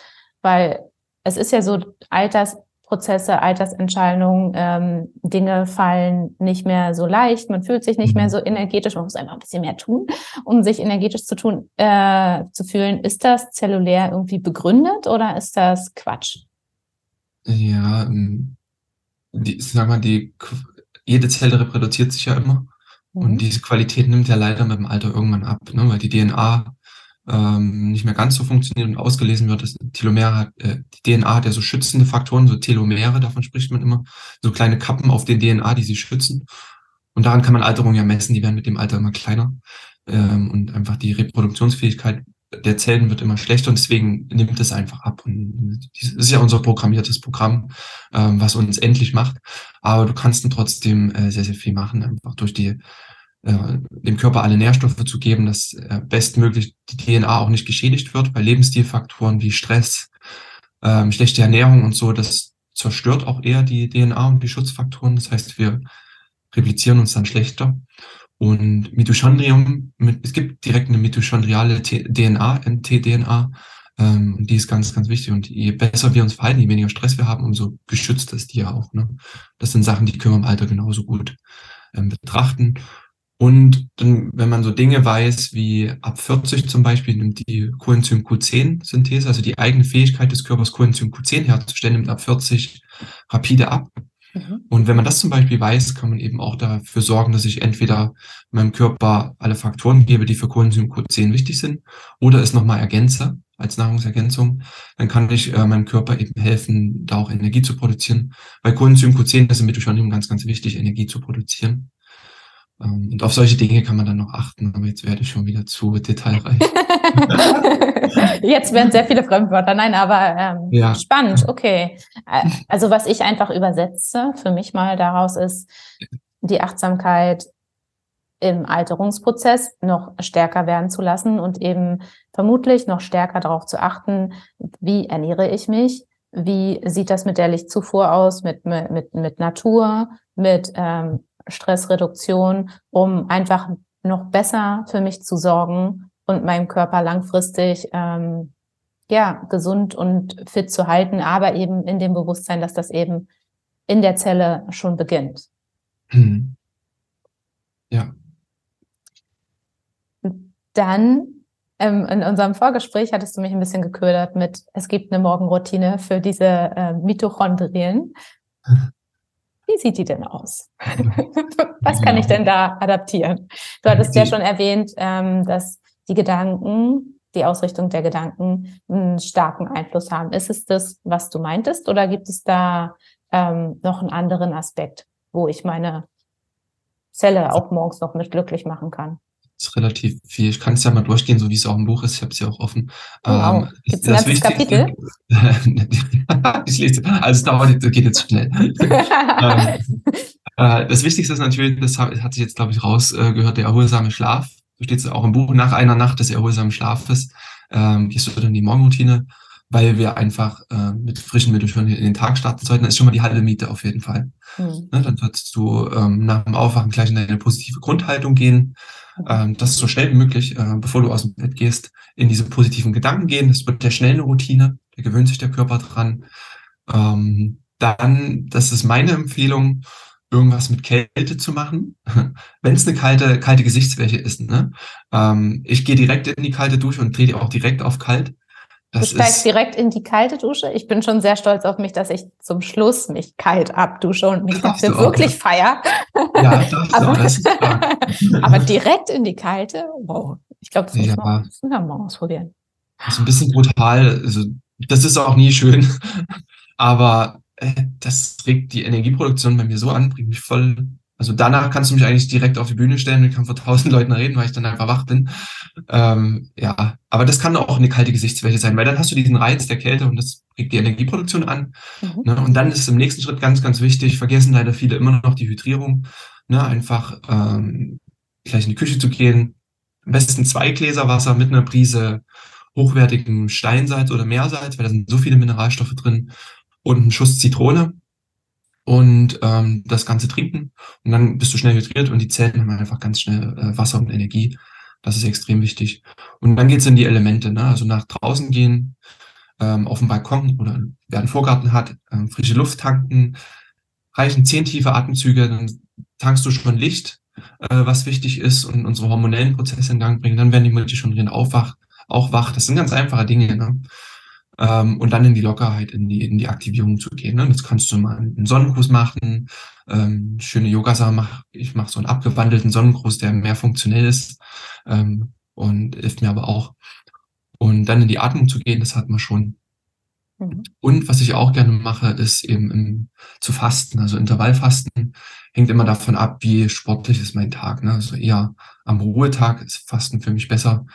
Weil es ist ja so, Altersprozesse, Altersentscheidungen, ähm, Dinge fallen nicht mehr so leicht, man fühlt sich nicht mehr mhm. so energetisch, man muss einfach ein bisschen mehr tun, um sich energetisch zu tun, äh, zu fühlen. Ist das zellulär irgendwie begründet oder ist das Quatsch? Ja, ähm, die, sag mal, die jede Zelle reproduziert sich ja immer. Mhm. Und diese Qualität nimmt ja leider mit dem Alter irgendwann ab, ne? weil die DNA ähm, nicht mehr ganz so funktioniert und ausgelesen wird. Das Telomere hat, äh, die DNA hat ja so schützende Faktoren, so Telomere, davon spricht man immer, so kleine Kappen auf den DNA, die sie schützen. Und daran kann man Alterung ja messen, die werden mit dem Alter immer kleiner. Ähm, und einfach die Reproduktionsfähigkeit der Zellen wird immer schlechter und deswegen nimmt es einfach ab. Und das ist ja unser programmiertes Programm, ähm, was uns endlich macht. Aber du kannst dann trotzdem äh, sehr, sehr viel machen, einfach durch die äh, dem Körper alle Nährstoffe zu geben, dass äh, bestmöglich die DNA auch nicht geschädigt wird, bei Lebensstilfaktoren wie Stress, ähm, schlechte Ernährung und so, das zerstört auch eher die DNA und die Schutzfaktoren. Das heißt, wir replizieren uns dann schlechter. Und Mitochondrium, es gibt direkt eine mitochondriale DNA, mtDNA, ähm, die ist ganz, ganz wichtig. Und je besser wir uns verhalten, je weniger Stress wir haben, umso geschützter ist die ja auch. Ne? Das sind Sachen, die können wir im Alter genauso gut ähm, betrachten. Und dann, wenn man so Dinge weiß wie ab 40 zum Beispiel, nimmt die Coenzym Q10-Synthese, also die eigene Fähigkeit des Körpers Coenzym Q10 herzustellen, nimmt ab 40 rapide ab. Mhm. Und wenn man das zum Beispiel weiß, kann man eben auch dafür sorgen, dass ich entweder meinem Körper alle Faktoren gebe, die für Coenzym Q10 wichtig sind, oder es nochmal ergänze als Nahrungsergänzung. Dann kann ich äh, meinem Körper eben helfen, da auch Energie zu produzieren. Weil Coenzym Q10 das ist im Mitochondrium ganz, ganz wichtig, Energie zu produzieren. Ähm, und auf solche Dinge kann man dann noch achten, aber jetzt werde ich schon wieder zu detailreich. jetzt werden sehr viele Fremdwörter. Nein, aber ähm, ja. spannend, okay. Äh, also was ich einfach übersetze für mich mal daraus ist, die Achtsamkeit im Alterungsprozess noch stärker werden zu lassen und eben vermutlich noch stärker darauf zu achten, wie ernähre ich mich, wie sieht das mit der Lichtzufuhr aus, mit, mit, mit Natur, mit ähm, Stressreduktion, um einfach noch besser für mich zu sorgen und meinem Körper langfristig ähm, ja gesund und fit zu halten, aber eben in dem Bewusstsein, dass das eben in der Zelle schon beginnt. Mhm. Ja. dann ähm, in unserem Vorgespräch hattest du mich ein bisschen geködert mit, es gibt eine Morgenroutine für diese äh, Mitochondrien. Wie sieht die denn aus? Was kann ich denn da adaptieren? Du hattest ja schon erwähnt, ähm, dass die Gedanken, die Ausrichtung der Gedanken einen starken Einfluss haben. Ist es das, was du meintest, oder gibt es da ähm, noch einen anderen Aspekt, wo ich meine Zelle auch morgens noch mit glücklich machen kann? Ist relativ viel. Ich kann es ja mal durchgehen, so wie es auch im Buch ist. Ich habe es ja auch offen. Oh, wow. Ähm, Gibt es ein ganzes Kapitel? ich lese, also es dauert, das geht jetzt schnell. ähm, äh, das Wichtigste ist natürlich, das hat sich jetzt, glaube ich, rausgehört, der erholsame Schlaf. So steht es auch im Buch, nach einer Nacht des erholsamen Schlafes ähm, gehst du dann in die Morgenroutine, weil wir einfach äh, mit frischen Mitteln schon in den Tag starten sollten. Das ist schon mal die halbe Miete auf jeden Fall. Mhm. Ne, dann solltest du ähm, nach dem Aufwachen gleich in deine positive Grundhaltung gehen ähm, das so schnell wie möglich, äh, bevor du aus dem Bett gehst, in diese positiven Gedanken gehen. Das wird der schnell eine Routine, da gewöhnt sich der Körper dran. Ähm, dann, das ist meine Empfehlung, irgendwas mit Kälte zu machen, wenn es eine kalte, kalte Gesichtsfläche ist. Ne? Ähm, ich gehe direkt in die kalte Dusche und drehe auch direkt auf kalt. Das du steigst direkt in die kalte Dusche. Ich bin schon sehr stolz auf mich, dass ich zum Schluss mich kalt abdusche und mich dafür wirklich feier. Ja, aber, aber direkt in die kalte, wow. Ich glaube, das muss, ja. man, das muss man mal ausprobieren. Das ist ein bisschen brutal. Also, das ist auch nie schön. Aber äh, das regt die Energieproduktion bei mir so an, bringt mich voll also danach kannst du mich eigentlich direkt auf die Bühne stellen und kann vor tausend Leuten reden, weil ich dann einfach wach bin. Ähm, ja, aber das kann auch eine kalte Gesichtswäsche sein, weil dann hast du diesen Reiz der Kälte und das regt die Energieproduktion an. Mhm. Ne? Und dann ist im nächsten Schritt ganz, ganz wichtig, vergessen leider viele immer noch die Hydrierung. Ne? Einfach ähm, gleich in die Küche zu gehen. Am besten zwei Gläser Wasser mit einer Prise hochwertigem Steinsalz oder Meersalz, weil da sind so viele Mineralstoffe drin und ein Schuss Zitrone und ähm, das Ganze trinken. Und dann bist du schnell hydriert und die Zellen haben einfach ganz schnell äh, Wasser und Energie. Das ist extrem wichtig. Und dann geht's in die Elemente, ne? also nach draußen gehen, ähm, auf dem Balkon oder wer einen Vorgarten hat, ähm, frische Luft tanken, reichen zehn tiefe Atemzüge, dann tankst du schon Licht, äh, was wichtig ist und unsere hormonellen Prozesse in Gang bringen. Dann werden die Mitochondrien aufwach, auch wach. Das sind ganz einfache Dinge. Ne? Ähm, und dann in die Lockerheit, in die, in die Aktivierung zu gehen. Ne? Das kannst du mal einen Sonnengruß machen, ähm, schöne Yoga mach, ich mache so einen abgewandelten Sonnengruß, der mehr funktionell ist ähm, und hilft mir aber auch. Und dann in die Atmung zu gehen, das hat man schon. Mhm. Und was ich auch gerne mache, ist eben im, zu fasten, also Intervallfasten hängt immer davon ab, wie sportlich ist mein Tag. Ne? Also eher am Ruhetag ist Fasten für mich besser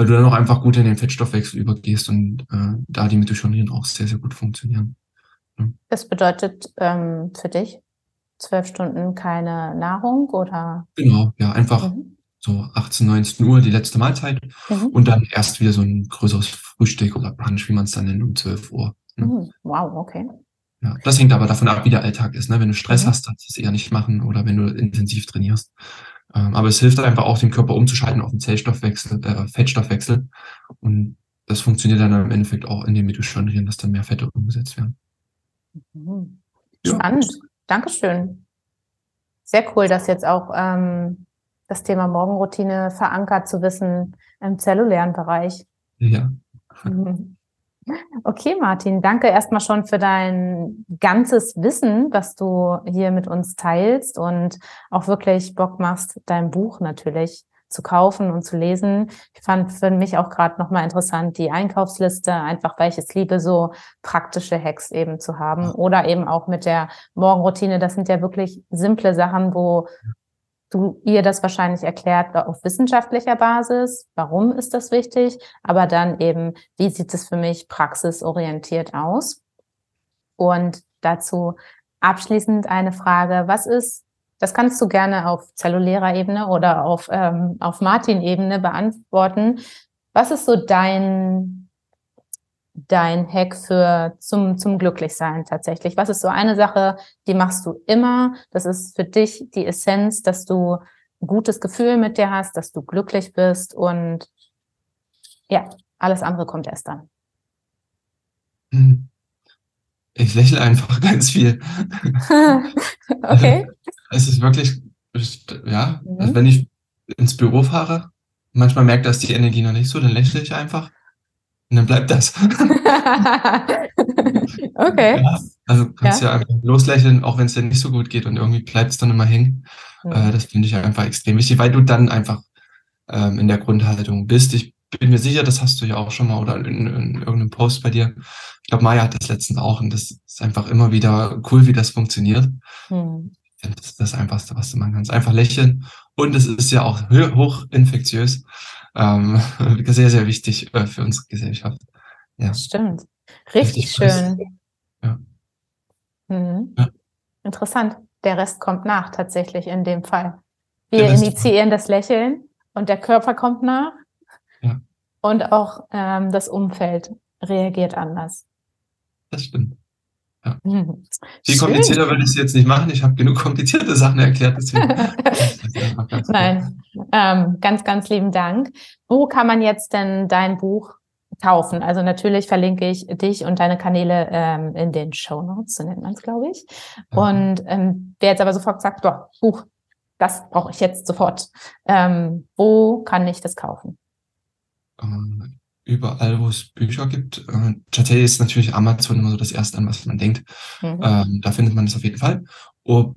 weil du dann auch einfach gut in den Fettstoffwechsel übergehst und äh, da die Mitochondrien auch sehr, sehr gut funktionieren. Ja. Das bedeutet ähm, für dich zwölf Stunden keine Nahrung oder? Genau, ja, einfach mhm. so 18, 19 Uhr die letzte Mahlzeit mhm. und dann erst wieder so ein größeres Frühstück oder Brunch, wie man es dann nennt, um 12 Uhr. Ne? Mhm. Wow, okay. Ja, das hängt aber davon ab, wie der Alltag ist. Ne? Wenn du Stress mhm. hast, darfst du es eher nicht machen oder wenn du intensiv trainierst. Ähm, aber es hilft einfach auch, den Körper umzuschalten auf den Zellstoffwechsel, äh, Fettstoffwechsel. Und das funktioniert dann im Endeffekt auch in den Mitochondrien, dass dann mehr Fette umgesetzt werden. Mhm. Spannend. Ja. Dankeschön. Sehr cool, dass jetzt auch ähm, das Thema Morgenroutine verankert zu wissen im zellulären Bereich. Ja. Mhm. Okay, Martin, danke erstmal schon für dein ganzes Wissen, was du hier mit uns teilst und auch wirklich Bock machst, dein Buch natürlich zu kaufen und zu lesen. Ich fand für mich auch gerade nochmal interessant die Einkaufsliste, einfach weil ich es liebe, so praktische Hacks eben zu haben oder eben auch mit der Morgenroutine. Das sind ja wirklich simple Sachen, wo du ihr das wahrscheinlich erklärt auf wissenschaftlicher Basis, warum ist das wichtig, aber dann eben, wie sieht es für mich praxisorientiert aus? Und dazu abschließend eine Frage, was ist, das kannst du gerne auf zellulärer Ebene oder auf, ähm, auf Martin-Ebene beantworten. Was ist so dein dein Hack für zum, zum Glücklichsein tatsächlich? Was ist so eine Sache, die machst du immer? Das ist für dich die Essenz, dass du ein gutes Gefühl mit dir hast, dass du glücklich bist und ja, alles andere kommt erst dann. Hm. Ich lächle einfach ganz viel. okay. Es ist wirklich, ja, mhm. also wenn ich ins Büro fahre, manchmal merkt das die Energie noch nicht so, dann lächle ich einfach und dann bleibt das. okay. Ja, also kannst Ja. ja, einfach loslächeln, auch wenn es dir nicht so gut geht und irgendwie bleibt es dann immer hängen. Mhm. Äh, das finde ich einfach extrem wichtig, weil du dann einfach ähm, in der Grundhaltung bist. Ich bin mir sicher, das hast du ja auch schon mal oder in, in irgendeinem Post bei dir. Ich glaube, Maya hat das letztens auch und das ist einfach immer wieder cool, wie das funktioniert. Mhm. Das ist das Einfachste, was du machen kannst. Einfach lächeln. Und es ist ja auch hochinfektiös. Ähm, sehr, sehr wichtig äh, für unsere Gesellschaft. Ja. Stimmt. Richtig schön. Ja. Mhm. Ja. Interessant. Der Rest kommt nach, tatsächlich in dem Fall. Wir initiieren das Lächeln und der Körper kommt nach. Ja. Und auch ähm, das Umfeld reagiert anders. Das stimmt. Mhm. Viel komplizierter würde ich es jetzt nicht machen. Ich habe genug komplizierte Sachen erklärt, ganz. Nein, ähm, ganz, ganz lieben Dank. Wo kann man jetzt denn dein Buch kaufen? Also natürlich verlinke ich dich und deine Kanäle ähm, in den Show Notes, so nennt man es, glaube ich. Und ähm, wer jetzt aber sofort sagt, doch, Buch, das brauche ich jetzt sofort. Ähm, wo kann ich das kaufen? Überall, wo es Bücher gibt. Äh, tatsächlich ist natürlich Amazon immer so das Erste, an was man denkt. Mhm. Ähm, da findet man es auf jeden Fall.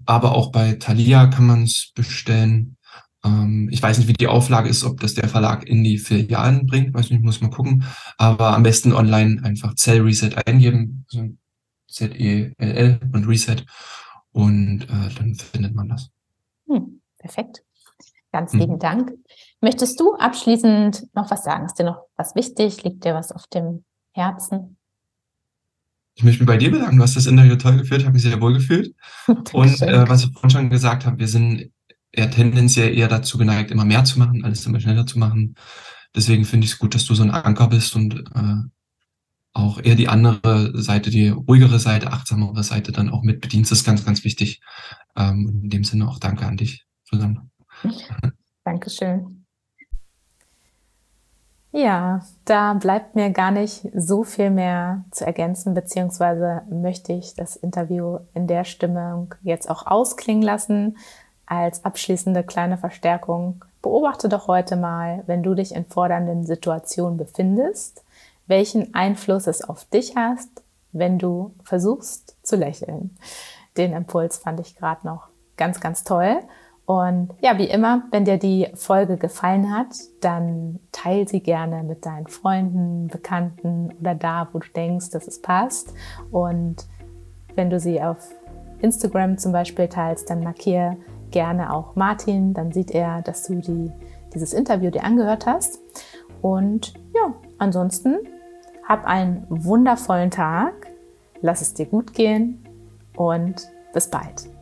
Aber auch bei Thalia kann man es bestellen. Ähm, ich weiß nicht, wie die Auflage ist, ob das der Verlag in die Filialen bringt. Weiß nicht, muss man gucken. Aber am besten online einfach Cell Reset eingeben. Also Z-E-L-L und Reset. Und äh, dann findet man das. Hm, perfekt. Ganz Mhm. lieben Dank. Möchtest du abschließend noch was sagen? Ist dir noch was wichtig? Liegt dir was auf dem Herzen? Ich möchte mich bei dir bedanken. Du hast das Interview toll geführt, habe mich sehr wohl gefühlt. Und äh, was ich vorhin schon gesagt habe, wir sind eher tendenziell eher dazu geneigt, immer mehr zu machen, alles immer schneller zu machen. Deswegen finde ich es gut, dass du so ein Anker bist und äh, auch eher die andere Seite, die ruhigere Seite, achtsamere Seite dann auch mit bedienst. Das ist ganz, ganz wichtig. Ähm, und in dem Sinne auch danke an dich, Susanne. Dankeschön. Ja, da bleibt mir gar nicht so viel mehr zu ergänzen, beziehungsweise möchte ich das Interview in der Stimmung jetzt auch ausklingen lassen. Als abschließende kleine Verstärkung beobachte doch heute mal, wenn du dich in fordernden Situationen befindest, welchen Einfluss es auf dich hast, wenn du versuchst zu lächeln. Den Impuls fand ich gerade noch ganz, ganz toll. Und ja, wie immer, wenn dir die Folge gefallen hat, dann teil sie gerne mit deinen Freunden, Bekannten oder da, wo du denkst, dass es passt. Und wenn du sie auf Instagram zum Beispiel teilst, dann markiere gerne auch Martin, dann sieht er, dass du die, dieses Interview dir angehört hast. Und ja, ansonsten hab einen wundervollen Tag, lass es dir gut gehen und bis bald.